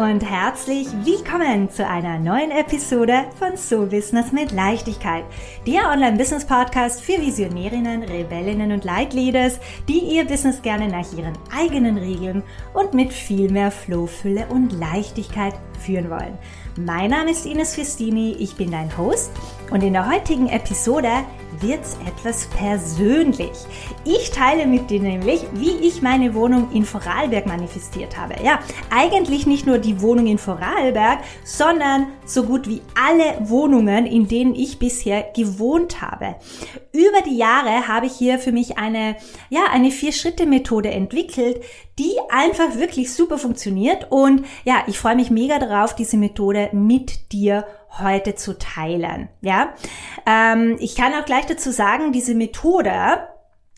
und herzlich willkommen zu einer neuen Episode von So Business mit Leichtigkeit, der Online-Business-Podcast für Visionärinnen, Rebellinnen und Leitleaders, die ihr Business gerne nach ihren eigenen Regeln und mit viel mehr Flow, Fülle und Leichtigkeit führen wollen. Mein Name ist Ines Festini, ich bin dein Host und in der heutigen Episode wird's etwas persönlich. Ich teile mit dir nämlich, wie ich meine Wohnung in Vorarlberg manifestiert habe. Ja, eigentlich nicht nur die Wohnung in Vorarlberg, sondern so gut wie alle Wohnungen, in denen ich bisher gewohnt habe. Über die Jahre habe ich hier für mich eine, ja, eine Vier-Schritte-Methode entwickelt, die einfach wirklich super funktioniert und ja, ich freue mich mega darauf, diese Methode mit dir heute zu teilen. Ja, ähm, ich kann auch gleich dazu sagen, diese Methode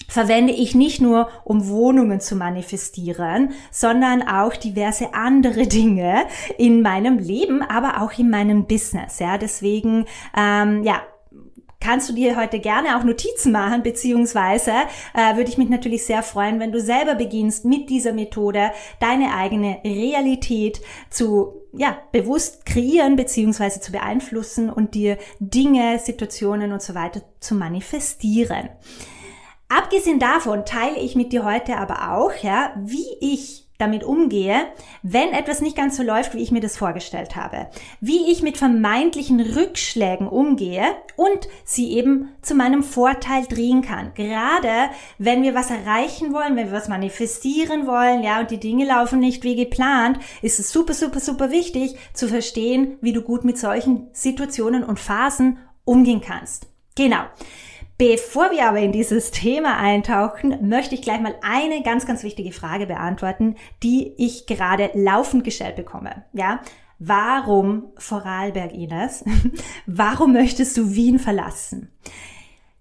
verwende ich nicht nur, um Wohnungen zu manifestieren, sondern auch diverse andere Dinge in meinem Leben, aber auch in meinem Business. Ja, deswegen, ähm, ja, kannst du dir heute gerne auch Notizen machen, beziehungsweise äh, würde ich mich natürlich sehr freuen, wenn du selber beginnst mit dieser Methode deine eigene Realität zu ja, bewusst kreieren beziehungsweise zu beeinflussen und dir Dinge, Situationen und so weiter zu manifestieren. Abgesehen davon teile ich mit dir heute aber auch, ja, wie ich damit umgehe, wenn etwas nicht ganz so läuft, wie ich mir das vorgestellt habe. Wie ich mit vermeintlichen Rückschlägen umgehe und sie eben zu meinem Vorteil drehen kann. Gerade wenn wir was erreichen wollen, wenn wir was manifestieren wollen, ja, und die Dinge laufen nicht wie geplant, ist es super, super, super wichtig zu verstehen, wie du gut mit solchen Situationen und Phasen umgehen kannst. Genau. Bevor wir aber in dieses Thema eintauchen, möchte ich gleich mal eine ganz, ganz wichtige Frage beantworten, die ich gerade laufend gestellt bekomme. Ja, warum Vorarlberg, Ines? warum möchtest du Wien verlassen?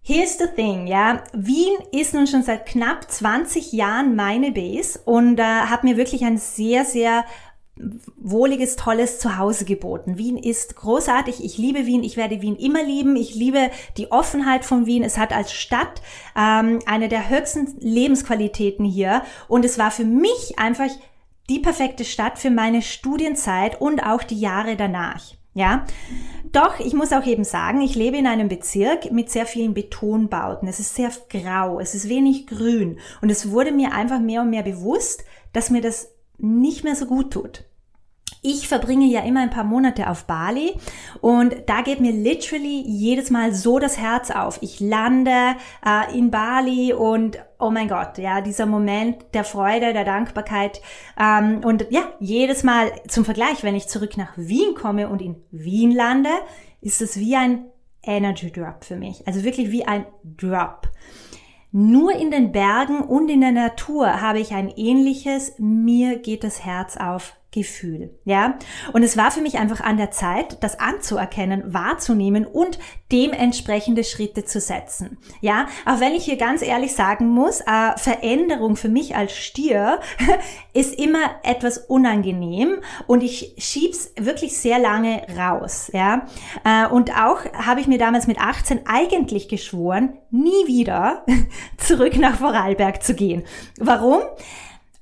Here's the thing, ja. Wien ist nun schon seit knapp 20 Jahren meine Base und äh, hat mir wirklich ein sehr, sehr wohliges, tolles Zuhause geboten. Wien ist großartig. Ich liebe Wien. Ich werde Wien immer lieben. Ich liebe die Offenheit von Wien. Es hat als Stadt ähm, eine der höchsten Lebensqualitäten hier. Und es war für mich einfach die perfekte Stadt für meine Studienzeit und auch die Jahre danach. Ja, doch, ich muss auch eben sagen, ich lebe in einem Bezirk mit sehr vielen Betonbauten. Es ist sehr grau, es ist wenig grün und es wurde mir einfach mehr und mehr bewusst, dass mir das nicht mehr so gut tut. Ich verbringe ja immer ein paar Monate auf Bali und da geht mir literally jedes Mal so das Herz auf. Ich lande äh, in Bali und oh mein Gott, ja, dieser Moment der Freude, der Dankbarkeit ähm, und ja, jedes Mal zum Vergleich, wenn ich zurück nach Wien komme und in Wien lande, ist es wie ein Energy Drop für mich. Also wirklich wie ein Drop. Nur in den Bergen und in der Natur habe ich ein ähnliches Mir geht das Herz auf Gefühl, ja. Und es war für mich einfach an der Zeit, das anzuerkennen, wahrzunehmen und dementsprechende Schritte zu setzen, ja. Auch wenn ich hier ganz ehrlich sagen muss, äh, Veränderung für mich als Stier ist immer etwas unangenehm und ich schieb's wirklich sehr lange raus, ja. Äh, und auch habe ich mir damals mit 18 eigentlich geschworen, nie wieder zurück nach Vorarlberg zu gehen. Warum?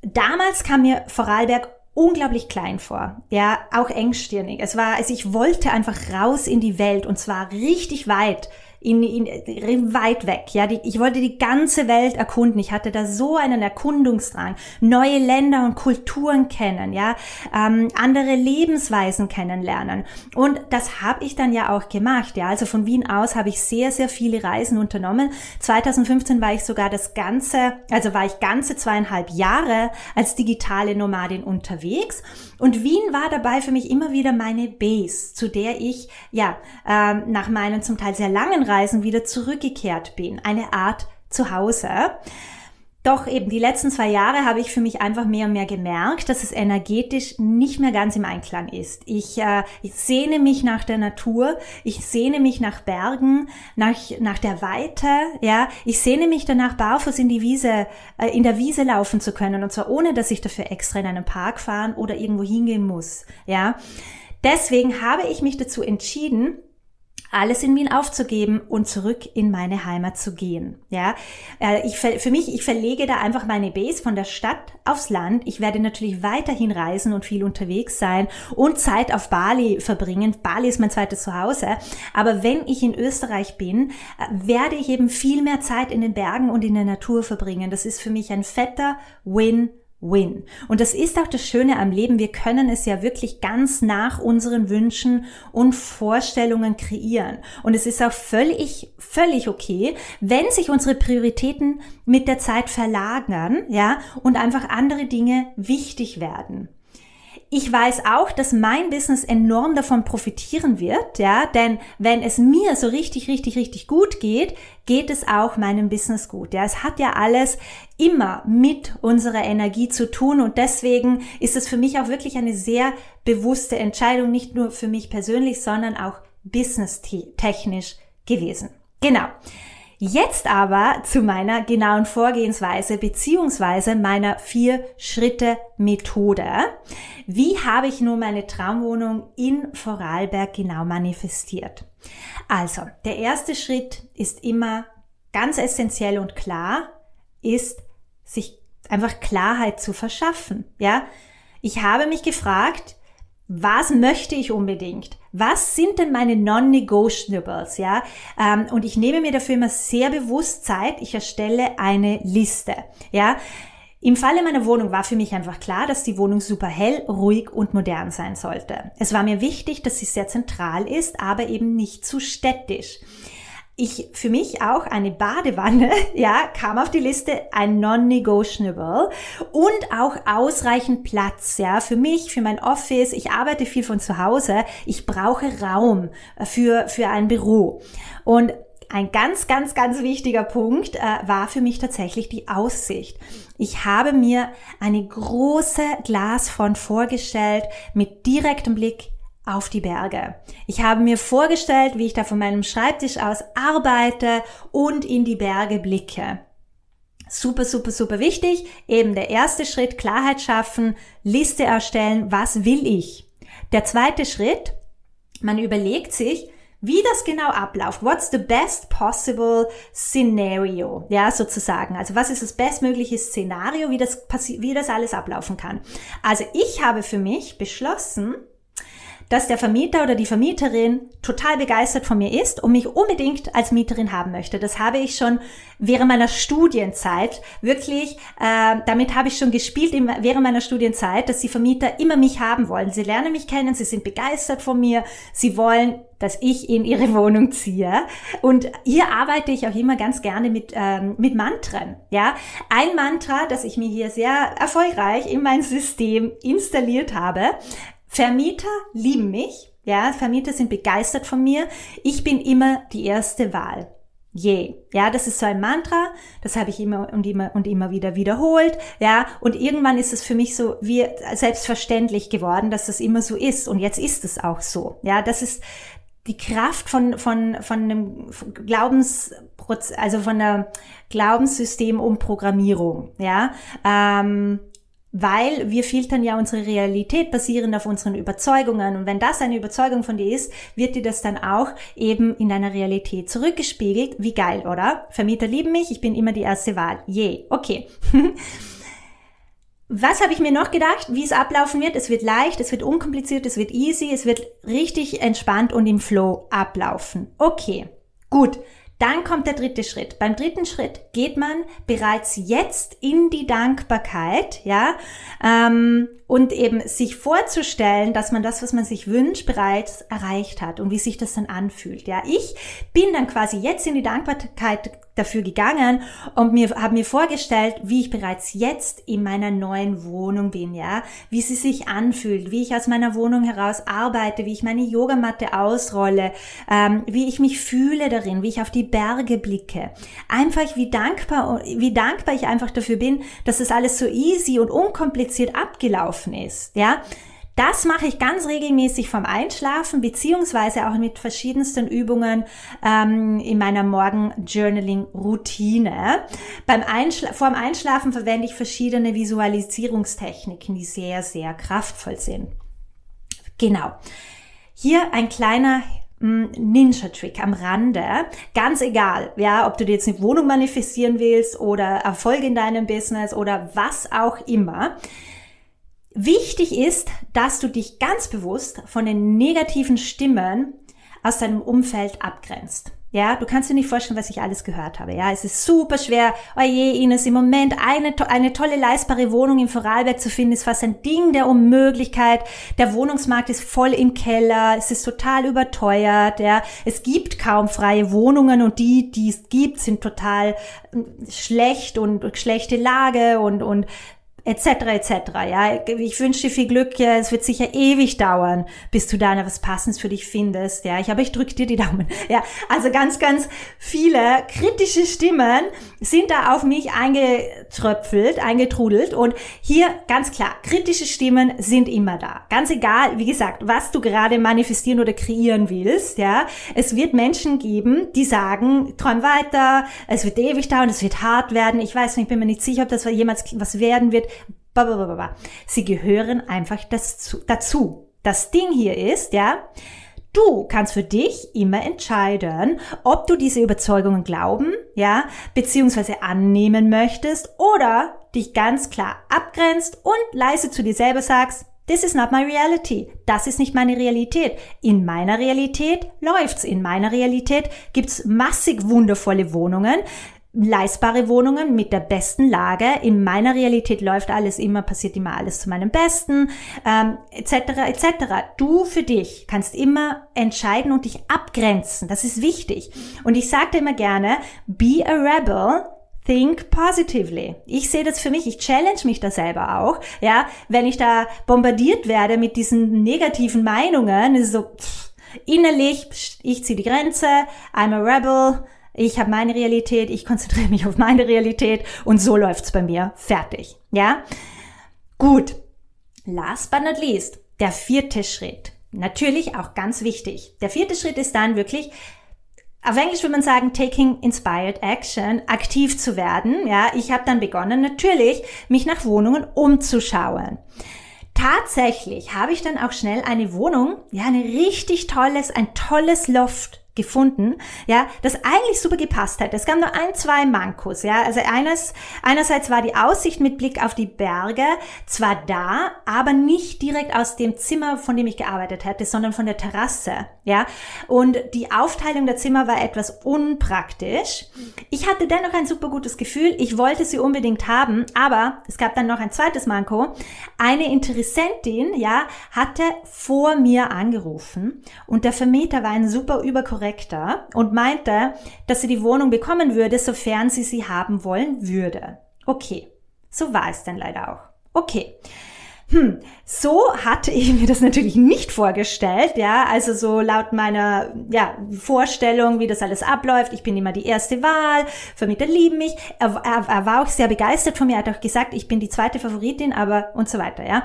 Damals kam mir Vorarlberg unglaublich klein vor, ja, auch engstirnig. Es war, also ich wollte einfach raus in die Welt und zwar richtig weit in, in, weit weg. Ja, die, ich wollte die ganze Welt erkunden. Ich hatte da so einen Erkundungsdrang, neue Länder und Kulturen kennen, ja, ähm, andere Lebensweisen kennenlernen. Und das habe ich dann ja auch gemacht. Ja, also von Wien aus habe ich sehr, sehr viele Reisen unternommen. 2015 war ich sogar das ganze, also war ich ganze zweieinhalb Jahre als digitale Nomadin unterwegs. Und Wien war dabei für mich immer wieder meine Base, zu der ich ja ähm, nach meinen zum Teil sehr langen Reisen wieder zurückgekehrt bin. Eine Art Zuhause. Doch eben die letzten zwei Jahre habe ich für mich einfach mehr und mehr gemerkt, dass es energetisch nicht mehr ganz im Einklang ist. Ich, äh, ich sehne mich nach der Natur, ich sehne mich nach Bergen, nach, nach der Weite, ja, ich sehne mich danach, barfuß in die Wiese, äh, in der Wiese laufen zu können und zwar ohne, dass ich dafür extra in einen Park fahren oder irgendwo hingehen muss, ja. Deswegen habe ich mich dazu entschieden, alles in Wien aufzugeben und zurück in meine Heimat zu gehen. Ja, äh, ich für mich, ich verlege da einfach meine Base von der Stadt aufs Land. Ich werde natürlich weiterhin reisen und viel unterwegs sein und Zeit auf Bali verbringen. Bali ist mein zweites Zuhause. Aber wenn ich in Österreich bin, äh, werde ich eben viel mehr Zeit in den Bergen und in der Natur verbringen. Das ist für mich ein fetter Win Win. Und das ist auch das Schöne am Leben. Wir können es ja wirklich ganz nach unseren Wünschen und Vorstellungen kreieren. Und es ist auch völlig, völlig okay, wenn sich unsere Prioritäten mit der Zeit verlagern, ja, und einfach andere Dinge wichtig werden ich weiß auch, dass mein Business enorm davon profitieren wird, ja, denn wenn es mir so richtig, richtig, richtig gut geht, geht es auch meinem Business gut. Ja, es hat ja alles immer mit unserer Energie zu tun und deswegen ist es für mich auch wirklich eine sehr bewusste Entscheidung, nicht nur für mich persönlich, sondern auch business-technisch gewesen. Genau. Jetzt aber zu meiner genauen Vorgehensweise beziehungsweise meiner Vier-Schritte-Methode. Wie habe ich nun meine Traumwohnung in Vorarlberg genau manifestiert? Also, der erste Schritt ist immer ganz essentiell und klar, ist sich einfach Klarheit zu verschaffen. Ja, ich habe mich gefragt, was möchte ich unbedingt? Was sind denn meine Non-Negotiables? Ja, ähm, und ich nehme mir dafür immer sehr bewusst Zeit. Ich erstelle eine Liste. Ja, im Falle meiner Wohnung war für mich einfach klar, dass die Wohnung super hell, ruhig und modern sein sollte. Es war mir wichtig, dass sie sehr zentral ist, aber eben nicht zu städtisch ich für mich auch eine Badewanne, ja, kam auf die Liste, ein non-negotiable und auch ausreichend Platz, ja, für mich, für mein Office. Ich arbeite viel von zu Hause. Ich brauche Raum für, für ein Büro. Und ein ganz, ganz, ganz wichtiger Punkt äh, war für mich tatsächlich die Aussicht. Ich habe mir eine große Glasfront vorgestellt mit direktem Blick auf die Berge. Ich habe mir vorgestellt, wie ich da von meinem Schreibtisch aus arbeite und in die Berge blicke. Super, super, super wichtig. Eben der erste Schritt, Klarheit schaffen, Liste erstellen, was will ich? Der zweite Schritt, man überlegt sich, wie das genau abläuft. What's the best possible scenario? Ja, sozusagen. Also was ist das bestmögliche Szenario, wie das, wie das alles ablaufen kann? Also ich habe für mich beschlossen, dass der Vermieter oder die Vermieterin total begeistert von mir ist und mich unbedingt als Mieterin haben möchte. Das habe ich schon während meiner Studienzeit wirklich, äh, damit habe ich schon gespielt im, während meiner Studienzeit, dass die Vermieter immer mich haben wollen. Sie lernen mich kennen, sie sind begeistert von mir, sie wollen dass ich in ihre Wohnung ziehe. Und hier arbeite ich auch immer ganz gerne mit, ähm, mit Mantren. Ja, ein Mantra, das ich mir hier sehr erfolgreich in mein System installiert habe, Vermieter lieben mich. Ja, Vermieter sind begeistert von mir. Ich bin immer die erste Wahl. Je. Ja, das ist so ein Mantra, das habe ich immer und immer und immer wieder wiederholt. Ja, und irgendwann ist es für mich so wie selbstverständlich geworden, dass das immer so ist. Und jetzt ist es auch so. Ja, das ist die Kraft von, von, von einem Glaubensprozess, also von der Glaubenssystem um Programmierung. Ja, ähm, weil wir filtern ja unsere Realität basierend auf unseren Überzeugungen. Und wenn das eine Überzeugung von dir ist, wird dir das dann auch eben in deiner Realität zurückgespiegelt. Wie geil, oder? Vermieter lieben mich, ich bin immer die erste Wahl. Je, okay. Was habe ich mir noch gedacht, wie es ablaufen wird? Es wird leicht, es wird unkompliziert, es wird easy, es wird richtig entspannt und im Flow ablaufen. Okay, gut. Dann kommt der dritte Schritt. Beim dritten Schritt geht man bereits jetzt in die Dankbarkeit, ja, ähm, und eben sich vorzustellen, dass man das, was man sich wünscht, bereits erreicht hat und wie sich das dann anfühlt. Ja, ich bin dann quasi jetzt in die Dankbarkeit dafür gegangen und mir habe mir vorgestellt, wie ich bereits jetzt in meiner neuen Wohnung bin, ja, wie sie sich anfühlt, wie ich aus meiner Wohnung heraus arbeite, wie ich meine Yogamatte ausrolle, ähm, wie ich mich fühle darin, wie ich auf die Berge blicke. Einfach wie dankbar, wie dankbar ich einfach dafür bin, dass es alles so easy und unkompliziert abgelaufen gelaufen ist. Ja, das mache ich ganz regelmäßig vom Einschlafen, beziehungsweise auch mit verschiedensten Übungen ähm, in meiner Morgen-Journaling-Routine. Beim Einschla vorm Einschlafen verwende ich verschiedene Visualisierungstechniken, die sehr, sehr kraftvoll sind. Genau. Hier ein kleiner mm, Ninja-Trick am Rande. Ganz egal, ja, ob du dir jetzt eine Wohnung manifestieren willst oder Erfolg in deinem Business oder was auch immer. Wichtig ist, dass du dich ganz bewusst von den negativen Stimmen aus deinem Umfeld abgrenzt. Ja, du kannst dir nicht vorstellen, was ich alles gehört habe. Ja, es ist super schwer. Oh je, Ines, im Moment eine, eine tolle leistbare Wohnung im Vorarlberg zu finden, ist fast ein Ding der Unmöglichkeit. Der Wohnungsmarkt ist voll im Keller. Es ist total überteuert. Ja, es gibt kaum freie Wohnungen und die, die es gibt, sind total hm, schlecht und schlechte Lage und, und etc. etc. Ja, ich wünsche dir viel Glück. Ja, es wird sicher ewig dauern, bis du da was Passendes für dich findest. Ja, ich aber ich drücke dir die Daumen. Ja, also ganz, ganz viele kritische Stimmen sind da auf mich eingetröpfelt, eingetrudelt und hier ganz klar, kritische Stimmen sind immer da. Ganz egal, wie gesagt, was du gerade manifestieren oder kreieren willst. Ja, es wird Menschen geben, die sagen, träum weiter, es wird ewig dauern, es wird hart werden. Ich weiß nicht, ich bin mir nicht sicher, ob das jemals was werden wird. Sie gehören einfach dazu. Das Ding hier ist, ja, Du kannst für dich immer entscheiden, ob du diese Überzeugungen glauben, ja, beziehungsweise annehmen möchtest oder dich ganz klar abgrenzt und leise zu dir selber sagst, This is not my reality. Das ist nicht meine Realität. In meiner Realität läuft's. In meiner Realität gibt's massig wundervolle Wohnungen leistbare Wohnungen mit der besten Lage. In meiner Realität läuft alles immer, passiert immer alles zu meinem Besten, ähm, etc. etc. Du für dich kannst immer entscheiden und dich abgrenzen. Das ist wichtig. Und ich sagte immer gerne, be a rebel. Think positively. Ich sehe das für mich, ich challenge mich da selber auch. Ja, wenn ich da bombardiert werde mit diesen negativen Meinungen, ist so pff, innerlich, ich ziehe die Grenze, I'm a rebel, ich habe meine Realität, ich konzentriere mich auf meine Realität und so läuft's bei mir. Fertig. Ja? Gut. Last but not least, der vierte Schritt. Natürlich auch ganz wichtig. Der vierte Schritt ist dann wirklich, auf Englisch würde man sagen, taking inspired action, aktiv zu werden. Ja, ich habe dann begonnen, natürlich mich nach Wohnungen umzuschauen. Tatsächlich habe ich dann auch schnell eine Wohnung, ja, eine richtig tolles, ein tolles Loft gefunden, ja, das eigentlich super gepasst hat. Es gab nur ein, zwei Mankos, ja. Also eines, einerseits war die Aussicht mit Blick auf die Berge zwar da, aber nicht direkt aus dem Zimmer, von dem ich gearbeitet hatte, sondern von der Terrasse, ja. Und die Aufteilung der Zimmer war etwas unpraktisch. Ich hatte dennoch ein super gutes Gefühl. Ich wollte sie unbedingt haben, aber es gab dann noch ein zweites Manko. Eine Interessentin, ja, hatte vor mir angerufen und der Vermieter war ein super überkorrekt korrekter und meinte, dass sie die Wohnung bekommen würde, sofern sie sie haben wollen würde. Okay, so war es dann leider auch. Okay. Hm, so hatte ich mir das natürlich nicht vorgestellt, ja, also so laut meiner ja, Vorstellung, wie das alles abläuft. Ich bin immer die erste Wahl, Vermieter lieben mich. Er, er, er war auch sehr begeistert von mir, er hat auch gesagt, ich bin die zweite Favoritin, aber und so weiter, ja.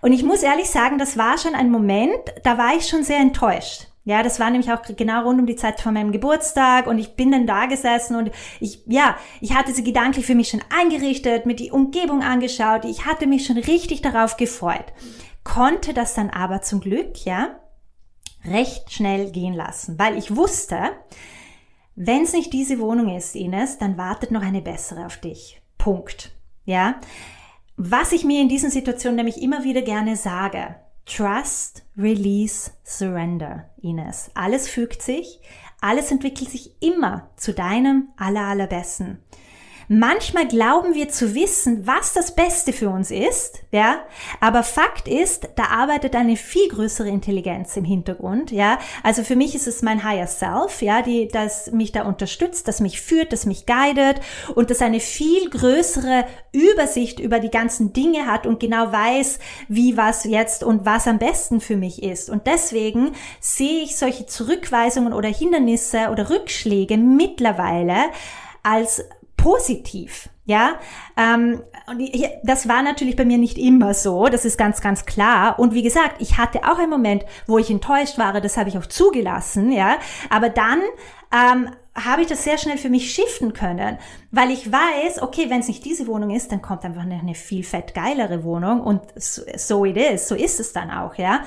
Und ich muss ehrlich sagen, das war schon ein Moment, da war ich schon sehr enttäuscht. Ja, das war nämlich auch genau rund um die Zeit von meinem Geburtstag und ich bin dann da gesessen und ich, ja, ich hatte sie gedanklich für mich schon eingerichtet, mit die Umgebung angeschaut, ich hatte mich schon richtig darauf gefreut. Konnte das dann aber zum Glück, ja, recht schnell gehen lassen, weil ich wusste, wenn es nicht diese Wohnung ist, Ines, dann wartet noch eine bessere auf dich. Punkt. Ja. Was ich mir in diesen Situationen nämlich immer wieder gerne sage, Trust, Release, Surrender, Ines. Alles fügt sich, alles entwickelt sich immer zu deinem aller, allerbesten. Manchmal glauben wir zu wissen, was das Beste für uns ist, ja, aber Fakt ist, da arbeitet eine viel größere Intelligenz im Hintergrund, ja. Also für mich ist es mein Higher Self, ja, die, das mich da unterstützt, das mich führt, das mich guidet und das eine viel größere Übersicht über die ganzen Dinge hat und genau weiß, wie was jetzt und was am besten für mich ist. Und deswegen sehe ich solche Zurückweisungen oder Hindernisse oder Rückschläge mittlerweile als positiv. Ja, ähm, und hier, das war natürlich bei mir nicht immer so, das ist ganz, ganz klar. Und wie gesagt, ich hatte auch einen Moment, wo ich enttäuscht war, das habe ich auch zugelassen, ja. Aber dann ähm, habe ich das sehr schnell für mich shiften können, weil ich weiß, okay, wenn es nicht diese Wohnung ist, dann kommt einfach eine, viel fett geilere Wohnung und so, so it is, so ist es dann auch, ja.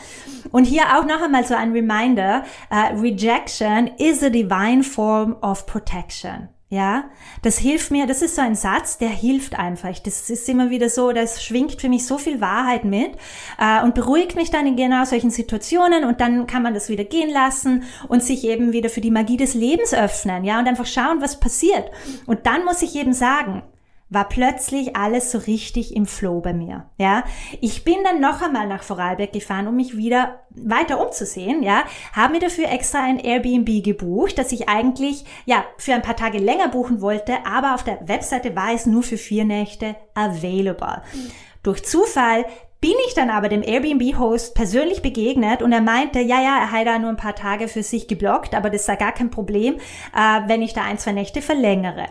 Und hier auch noch einmal so ein Reminder, uh, Rejection is a divine form of protection. Ja, das hilft mir, das ist so ein Satz, der hilft einfach. Das ist immer wieder so, das schwingt für mich so viel Wahrheit mit äh, und beruhigt mich dann in genau solchen Situationen und dann kann man das wieder gehen lassen und sich eben wieder für die Magie des Lebens öffnen, ja, und einfach schauen, was passiert. Und dann muss ich eben sagen, war plötzlich alles so richtig im Flow bei mir. Ja, ich bin dann noch einmal nach Vorarlberg gefahren, um mich wieder weiter umzusehen. Ja, habe mir dafür extra ein Airbnb gebucht, das ich eigentlich ja für ein paar Tage länger buchen wollte, aber auf der Webseite war es nur für vier Nächte available. Mhm. Durch Zufall bin ich dann aber dem Airbnb-Host persönlich begegnet und er meinte, ja, ja, er hat da nur ein paar Tage für sich geblockt, aber das sei gar kein Problem, äh, wenn ich da ein, zwei Nächte verlängere.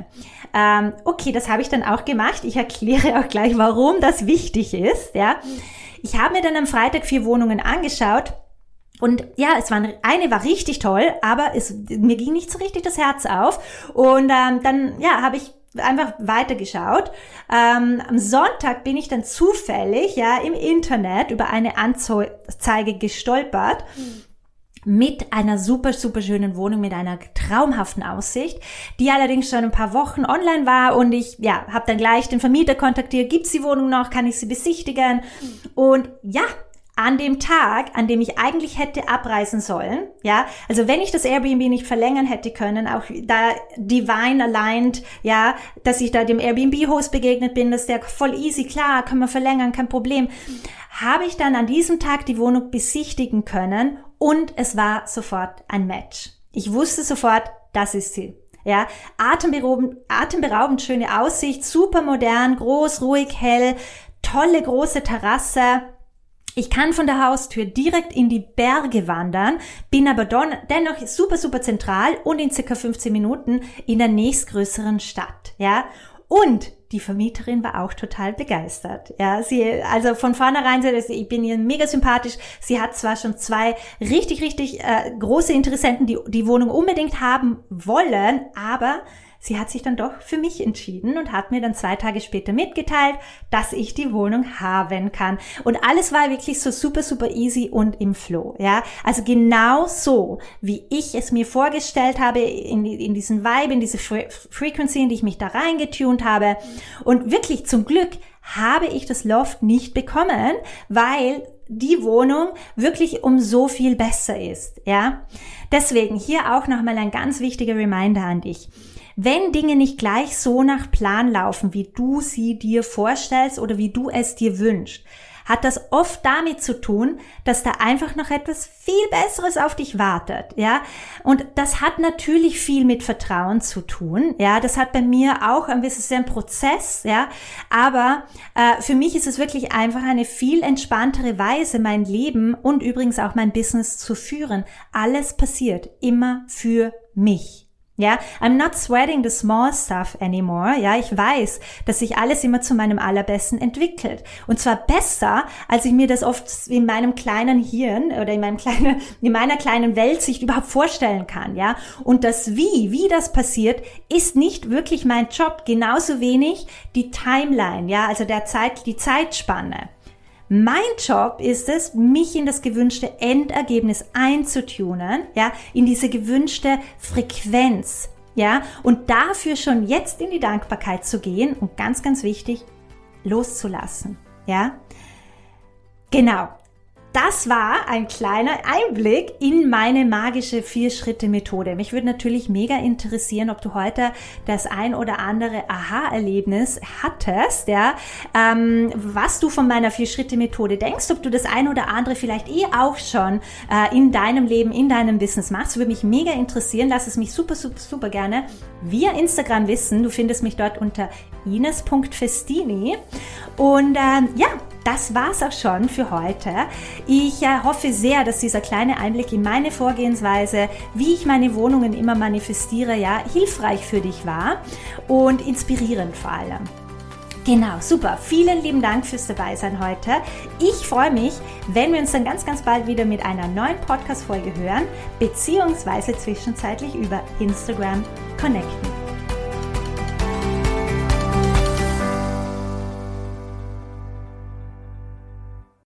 Ähm, okay, das habe ich dann auch gemacht. Ich erkläre auch gleich, warum das wichtig ist. Ja, Ich habe mir dann am Freitag vier Wohnungen angeschaut. Und ja, es war eine war richtig toll, aber es mir ging nicht so richtig das Herz auf. Und ähm, dann ja, habe ich einfach weitergeschaut. Ähm, am Sonntag bin ich dann zufällig ja im Internet über eine Anzeige gestolpert. Mit einer super, super schönen Wohnung mit einer traumhaften Aussicht, die allerdings schon ein paar Wochen online war und ich ja habe dann gleich den Vermieter kontaktiert. Gibt's die Wohnung noch? Kann ich sie besichtigen? Und ja, an dem Tag, an dem ich eigentlich hätte abreisen sollen, ja, also wenn ich das Airbnb nicht verlängern hätte können, auch da divine aligned, ja, dass ich da dem Airbnb-Host begegnet bin, dass der voll easy, klar, können wir verlängern, kein Problem, habe ich dann an diesem Tag die Wohnung besichtigen können und es war sofort ein Match. Ich wusste sofort, das ist sie. Ja, atemberaubend, atemberaubend schöne Aussicht, super modern, groß, ruhig, hell, tolle große Terrasse, ich kann von der Haustür direkt in die Berge wandern, bin aber dennoch super, super zentral und in circa 15 Minuten in der nächstgrößeren Stadt, ja. Und die Vermieterin war auch total begeistert. Ja, sie, also von vornherein, ich bin ihr mega sympathisch. Sie hat zwar schon zwei richtig, richtig äh, große Interessenten, die die Wohnung unbedingt haben wollen, aber sie hat sich dann doch für mich entschieden und hat mir dann zwei Tage später mitgeteilt, dass ich die Wohnung haben kann. Und alles war wirklich so super, super easy und im Flow. Ja, also genau so, wie ich es mir vorgestellt habe, in, in diesen Vibe, in diese Fre Frequency, in die ich mich da reingetunt habe. Und wirklich zum Glück habe ich das Loft nicht bekommen, weil die Wohnung wirklich um so viel besser ist, ja. Deswegen hier auch nochmal ein ganz wichtiger Reminder an dich. Wenn Dinge nicht gleich so nach Plan laufen, wie du sie dir vorstellst oder wie du es dir wünschst, hat das oft damit zu tun, dass da einfach noch etwas viel Besseres auf dich wartet, ja. Und das hat natürlich viel mit Vertrauen zu tun, ja. Das hat bei mir auch ein bisschen Prozess, ja. Aber äh, für mich ist es wirklich einfach eine viel entspanntere Weise, mein Leben und übrigens auch mein Business zu führen. Alles passiert immer für mich. Ja, I'm not sweating the small stuff anymore. Ja, ich weiß, dass sich alles immer zu meinem allerbesten entwickelt. Und zwar besser, als ich mir das oft in meinem kleinen Hirn oder in meinem kleinen, in meiner kleinen Weltsicht überhaupt vorstellen kann. Ja, und das Wie, wie das passiert, ist nicht wirklich mein Job. Genauso wenig die Timeline. Ja, also der Zeit, die Zeitspanne. Mein Job ist es, mich in das gewünschte Endergebnis einzutunen, ja, in diese gewünschte Frequenz, ja, und dafür schon jetzt in die Dankbarkeit zu gehen und ganz, ganz wichtig, loszulassen, ja. Genau das war ein kleiner Einblick in meine magische Vier-Schritte-Methode. Mich würde natürlich mega interessieren, ob du heute das ein oder andere Aha-Erlebnis hattest, ja, ähm, was du von meiner Vier-Schritte-Methode denkst, ob du das ein oder andere vielleicht eh auch schon äh, in deinem Leben, in deinem Business machst. Würde mich mega interessieren. Lass es mich super, super, super gerne via Instagram wissen. Du findest mich dort unter ines.festini. Und ähm, ja, das war's auch schon für heute. Ich äh, hoffe sehr, dass dieser kleine Einblick in meine Vorgehensweise, wie ich meine Wohnungen immer manifestiere, ja, hilfreich für dich war und inspirierend vor allem. Genau, super. Vielen lieben Dank fürs Dabeisein heute. Ich freue mich, wenn wir uns dann ganz, ganz bald wieder mit einer neuen Podcast-Folge hören, beziehungsweise zwischenzeitlich über Instagram connecten.